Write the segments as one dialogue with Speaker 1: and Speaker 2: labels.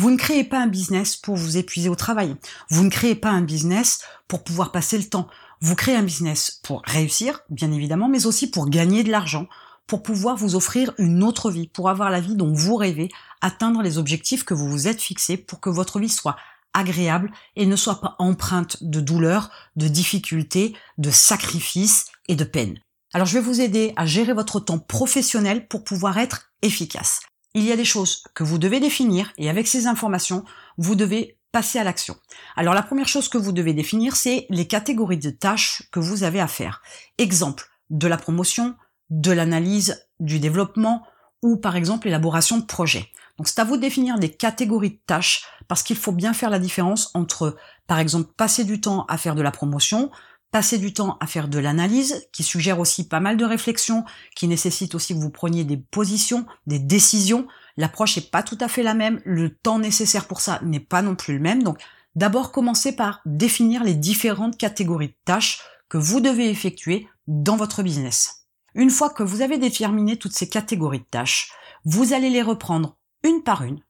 Speaker 1: Vous ne créez pas un business pour vous épuiser au travail. Vous ne créez pas un business pour pouvoir passer le temps. Vous créez un business pour réussir, bien évidemment, mais aussi pour gagner de l'argent, pour pouvoir vous offrir une autre vie, pour avoir la vie dont vous rêvez, atteindre les objectifs que vous vous êtes fixés pour que votre vie soit agréable et ne soit pas empreinte de douleur, de difficultés, de sacrifices et de peine. Alors je vais vous aider à gérer votre temps professionnel pour pouvoir être efficace. Il y a des choses que vous devez définir et avec ces informations, vous devez passer à l'action. Alors la première chose que vous devez définir, c'est les catégories de tâches que vous avez à faire. Exemple, de la promotion, de l'analyse, du développement ou par exemple l'élaboration de projets. Donc c'est à vous de définir des catégories de tâches parce qu'il faut bien faire la différence entre par exemple passer du temps à faire de la promotion, passer du temps à faire de l'analyse, qui suggère aussi pas mal de réflexion, qui nécessite aussi que vous preniez des positions, des décisions. L'approche n'est pas tout à fait la même, le temps nécessaire pour ça n'est pas non plus le même. Donc d'abord commencez par définir les différentes catégories de tâches que vous devez effectuer dans votre business. Une fois que vous avez déterminé toutes ces catégories de tâches, vous allez les reprendre une par une.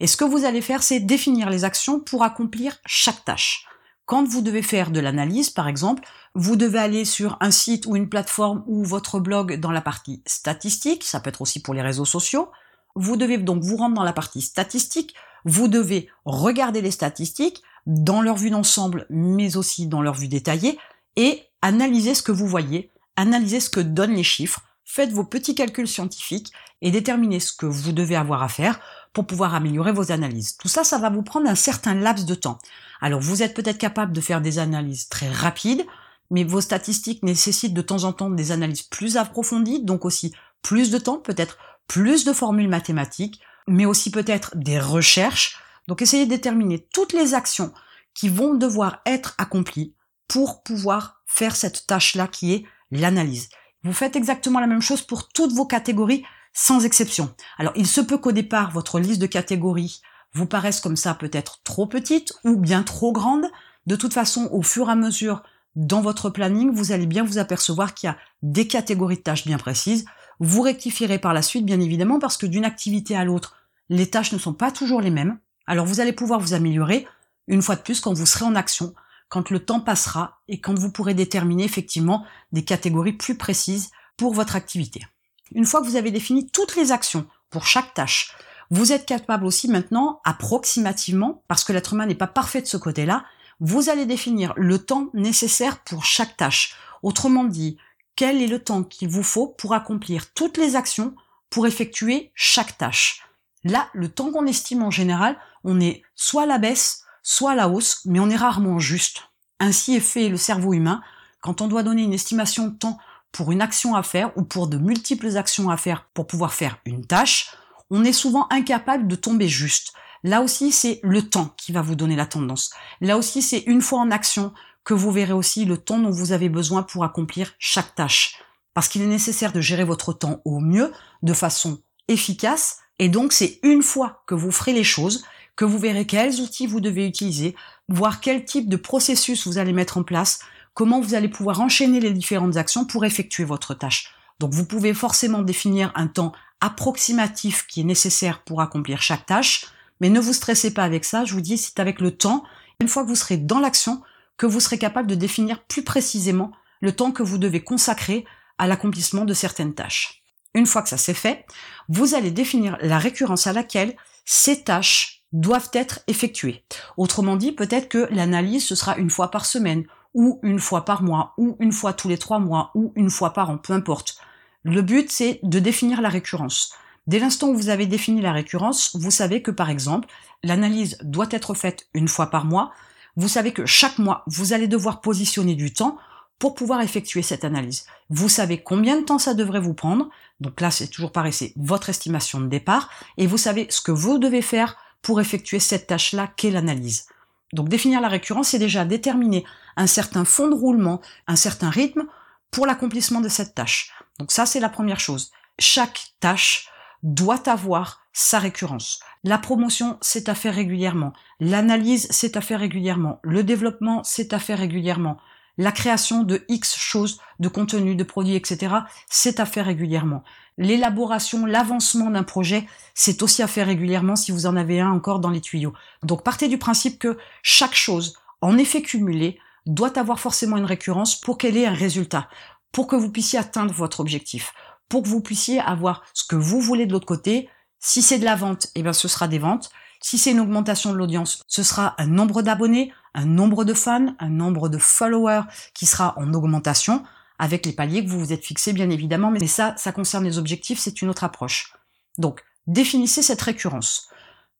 Speaker 1: Et ce que vous allez faire, c'est définir les actions pour accomplir chaque tâche. Quand vous devez faire de l'analyse, par exemple, vous devez aller sur un site ou une plateforme ou votre blog dans la partie statistique, ça peut être aussi pour les réseaux sociaux. Vous devez donc vous rendre dans la partie statistique, vous devez regarder les statistiques dans leur vue d'ensemble, mais aussi dans leur vue détaillée, et analyser ce que vous voyez, analyser ce que donnent les chiffres, faites vos petits calculs scientifiques et déterminez ce que vous devez avoir à faire pour pouvoir améliorer vos analyses. Tout ça, ça va vous prendre un certain laps de temps. Alors vous êtes peut-être capable de faire des analyses très rapides, mais vos statistiques nécessitent de temps en temps des analyses plus approfondies, donc aussi plus de temps, peut-être plus de formules mathématiques, mais aussi peut-être des recherches. Donc essayez de déterminer toutes les actions qui vont devoir être accomplies pour pouvoir faire cette tâche-là qui est l'analyse. Vous faites exactement la même chose pour toutes vos catégories sans exception. Alors il se peut qu'au départ, votre liste de catégories vous paraisse comme ça peut-être trop petite ou bien trop grande. De toute façon, au fur et à mesure dans votre planning, vous allez bien vous apercevoir qu'il y a des catégories de tâches bien précises. Vous rectifierez par la suite, bien évidemment, parce que d'une activité à l'autre, les tâches ne sont pas toujours les mêmes. Alors vous allez pouvoir vous améliorer, une fois de plus, quand vous serez en action, quand le temps passera et quand vous pourrez déterminer effectivement des catégories plus précises pour votre activité. Une fois que vous avez défini toutes les actions pour chaque tâche, vous êtes capable aussi maintenant, approximativement, parce que l'être humain n'est pas parfait de ce côté-là, vous allez définir le temps nécessaire pour chaque tâche. Autrement dit, quel est le temps qu'il vous faut pour accomplir toutes les actions pour effectuer chaque tâche? Là, le temps qu'on estime en général, on est soit à la baisse, soit à la hausse, mais on est rarement juste. Ainsi est fait le cerveau humain. Quand on doit donner une estimation de temps pour une action à faire ou pour de multiples actions à faire pour pouvoir faire une tâche, on est souvent incapable de tomber juste. Là aussi, c'est le temps qui va vous donner la tendance. Là aussi, c'est une fois en action que vous verrez aussi le temps dont vous avez besoin pour accomplir chaque tâche. Parce qu'il est nécessaire de gérer votre temps au mieux, de façon efficace, et donc c'est une fois que vous ferez les choses, que vous verrez quels outils vous devez utiliser, voir quel type de processus vous allez mettre en place, comment vous allez pouvoir enchaîner les différentes actions pour effectuer votre tâche. Donc vous pouvez forcément définir un temps approximatif qui est nécessaire pour accomplir chaque tâche, mais ne vous stressez pas avec ça, je vous dis, c'est avec le temps, une fois que vous serez dans l'action, que vous serez capable de définir plus précisément le temps que vous devez consacrer à l'accomplissement de certaines tâches. Une fois que ça c'est fait, vous allez définir la récurrence à laquelle ces tâches doivent être effectuées. Autrement dit, peut-être que l'analyse, ce sera une fois par semaine, ou une fois par mois, ou une fois tous les trois mois, ou une fois par an, peu importe. Le but, c'est de définir la récurrence. Dès l'instant où vous avez défini la récurrence, vous savez que par exemple, l'analyse doit être faite une fois par mois. Vous savez que chaque mois, vous allez devoir positionner du temps pour pouvoir effectuer cette analyse. Vous savez combien de temps ça devrait vous prendre. Donc là, c'est toujours pareil, c'est votre estimation de départ. Et vous savez ce que vous devez faire pour effectuer cette tâche-là qu'est l'analyse. Donc définir la récurrence, c'est déjà déterminer un certain fond de roulement, un certain rythme pour l'accomplissement de cette tâche. Donc ça, c'est la première chose. Chaque tâche doit avoir sa récurrence. La promotion, c'est à faire régulièrement. L'analyse, c'est à faire régulièrement. Le développement, c'est à faire régulièrement. La création de X choses, de contenu, de produits, etc., c'est à faire régulièrement. L'élaboration, l'avancement d'un projet, c'est aussi à faire régulièrement si vous en avez un encore dans les tuyaux. Donc partez du principe que chaque chose, en effet cumulée, doit avoir forcément une récurrence pour qu'elle ait un résultat, pour que vous puissiez atteindre votre objectif, pour que vous puissiez avoir ce que vous voulez de l'autre côté. Si c'est de la vente, eh bien ce sera des ventes. Si c'est une augmentation de l'audience, ce sera un nombre d'abonnés, un nombre de fans, un nombre de followers qui sera en augmentation avec les paliers que vous vous êtes fixés bien évidemment, mais ça, ça concerne les objectifs, c'est une autre approche. Donc, définissez cette récurrence.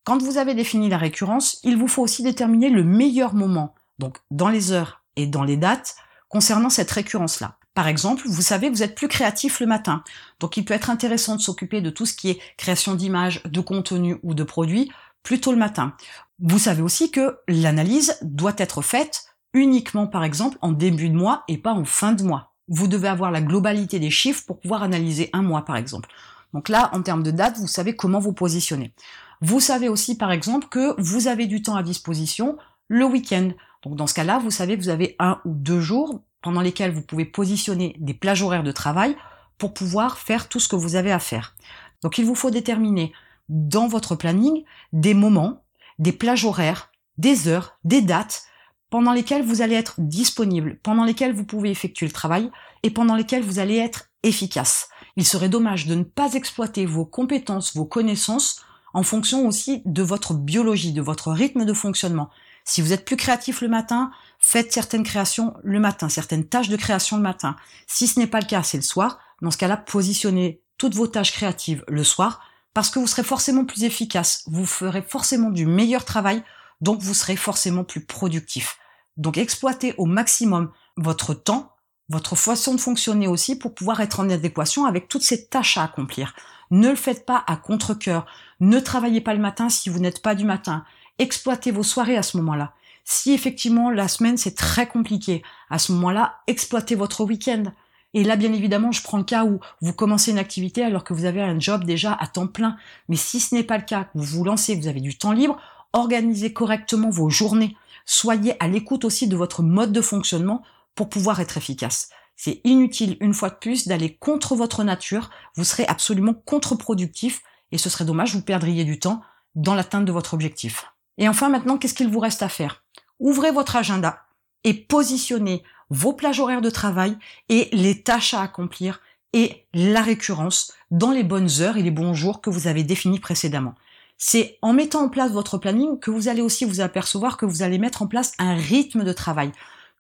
Speaker 1: Quand vous avez défini la récurrence, il vous faut aussi déterminer le meilleur moment, donc dans les heures et dans les dates, concernant cette récurrence-là. Par exemple, vous savez, vous êtes plus créatif le matin. Donc il peut être intéressant de s'occuper de tout ce qui est création d'images, de contenu ou de produits plutôt le matin. Vous savez aussi que l'analyse doit être faite uniquement, par exemple, en début de mois et pas en fin de mois. Vous devez avoir la globalité des chiffres pour pouvoir analyser un mois, par exemple. Donc là, en termes de date, vous savez comment vous positionner. Vous savez aussi, par exemple, que vous avez du temps à disposition le week-end. Donc dans ce cas-là, vous savez que vous avez un ou deux jours pendant lesquels vous pouvez positionner des plages horaires de travail pour pouvoir faire tout ce que vous avez à faire. Donc il vous faut déterminer dans votre planning des moments, des plages horaires, des heures, des dates pendant lesquelles vous allez être disponible, pendant lesquelles vous pouvez effectuer le travail et pendant lesquelles vous allez être efficace. Il serait dommage de ne pas exploiter vos compétences, vos connaissances en fonction aussi de votre biologie, de votre rythme de fonctionnement. Si vous êtes plus créatif le matin, faites certaines créations le matin, certaines tâches de création le matin. Si ce n'est pas le cas, c'est le soir. Dans ce cas-là, positionnez toutes vos tâches créatives le soir parce que vous serez forcément plus efficace, vous ferez forcément du meilleur travail, donc vous serez forcément plus productif. Donc exploitez au maximum votre temps, votre façon de fonctionner aussi pour pouvoir être en adéquation avec toutes ces tâches à accomplir. Ne le faites pas à contre-cœur. Ne travaillez pas le matin si vous n'êtes pas du matin. Exploitez vos soirées à ce moment-là. Si effectivement la semaine c'est très compliqué, à ce moment-là, exploitez votre week-end. Et là, bien évidemment, je prends le cas où vous commencez une activité alors que vous avez un job déjà à temps plein. Mais si ce n'est pas le cas, vous vous lancez, vous avez du temps libre, organisez correctement vos journées. Soyez à l'écoute aussi de votre mode de fonctionnement pour pouvoir être efficace. C'est inutile, une fois de plus, d'aller contre votre nature. Vous serez absolument contre-productif et ce serait dommage, vous perdriez du temps dans l'atteinte de votre objectif. Et enfin, maintenant, qu'est-ce qu'il vous reste à faire? Ouvrez votre agenda et positionnez vos plages horaires de travail et les tâches à accomplir et la récurrence dans les bonnes heures et les bons jours que vous avez définis précédemment. C'est en mettant en place votre planning que vous allez aussi vous apercevoir que vous allez mettre en place un rythme de travail,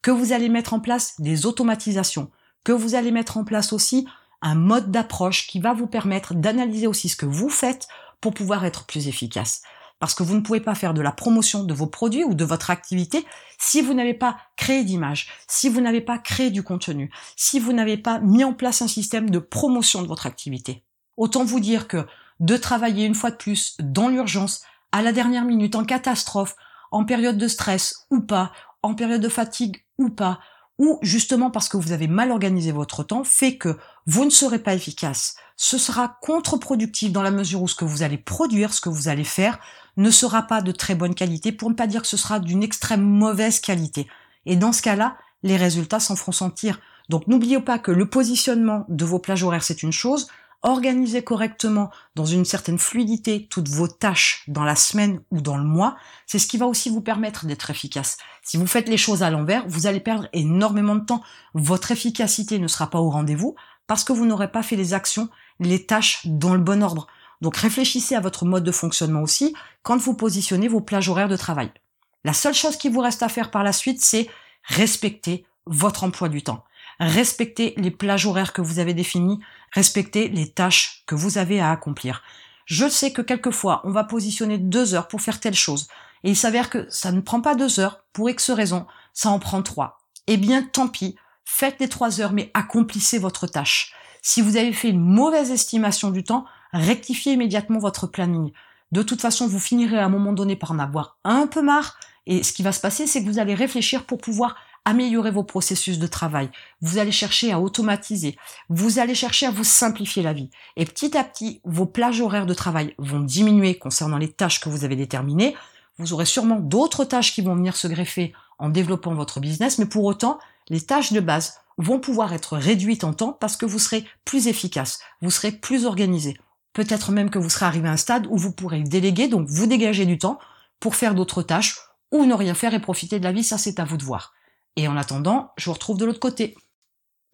Speaker 1: que vous allez mettre en place des automatisations, que vous allez mettre en place aussi un mode d'approche qui va vous permettre d'analyser aussi ce que vous faites pour pouvoir être plus efficace parce que vous ne pouvez pas faire de la promotion de vos produits ou de votre activité si vous n'avez pas créé d'image, si vous n'avez pas créé du contenu, si vous n'avez pas mis en place un système de promotion de votre activité. Autant vous dire que de travailler une fois de plus dans l'urgence, à la dernière minute, en catastrophe, en période de stress ou pas, en période de fatigue ou pas, ou justement parce que vous avez mal organisé votre temps, fait que vous ne serez pas efficace. Ce sera contre-productif dans la mesure où ce que vous allez produire, ce que vous allez faire, ne sera pas de très bonne qualité, pour ne pas dire que ce sera d'une extrême mauvaise qualité. Et dans ce cas-là, les résultats s'en feront sentir. Donc n'oubliez pas que le positionnement de vos plages horaires, c'est une chose, organiser correctement dans une certaine fluidité toutes vos tâches dans la semaine ou dans le mois, c'est ce qui va aussi vous permettre d'être efficace. Si vous faites les choses à l'envers, vous allez perdre énormément de temps. Votre efficacité ne sera pas au rendez-vous parce que vous n'aurez pas fait les actions, les tâches dans le bon ordre. Donc réfléchissez à votre mode de fonctionnement aussi quand vous positionnez vos plages horaires de travail. La seule chose qui vous reste à faire par la suite, c'est respecter votre emploi du temps. Respectez les plages horaires que vous avez définies, respectez les tâches que vous avez à accomplir. Je sais que quelquefois, on va positionner deux heures pour faire telle chose, et il s'avère que ça ne prend pas deux heures, pour X raison, ça en prend trois. Eh bien, tant pis, faites les trois heures, mais accomplissez votre tâche. Si vous avez fait une mauvaise estimation du temps, rectifiez immédiatement votre planning. De toute façon, vous finirez à un moment donné par en avoir un peu marre, et ce qui va se passer, c'est que vous allez réfléchir pour pouvoir améliorer vos processus de travail. Vous allez chercher à automatiser. Vous allez chercher à vous simplifier la vie. Et petit à petit, vos plages horaires de travail vont diminuer concernant les tâches que vous avez déterminées. Vous aurez sûrement d'autres tâches qui vont venir se greffer en développant votre business, mais pour autant, les tâches de base vont pouvoir être réduites en temps parce que vous serez plus efficace, vous serez plus organisé. Peut-être même que vous serez arrivé à un stade où vous pourrez déléguer, donc vous dégager du temps pour faire d'autres tâches ou ne rien faire et profiter de la vie, ça c'est à vous de voir. Et en attendant, je vous retrouve de l'autre côté.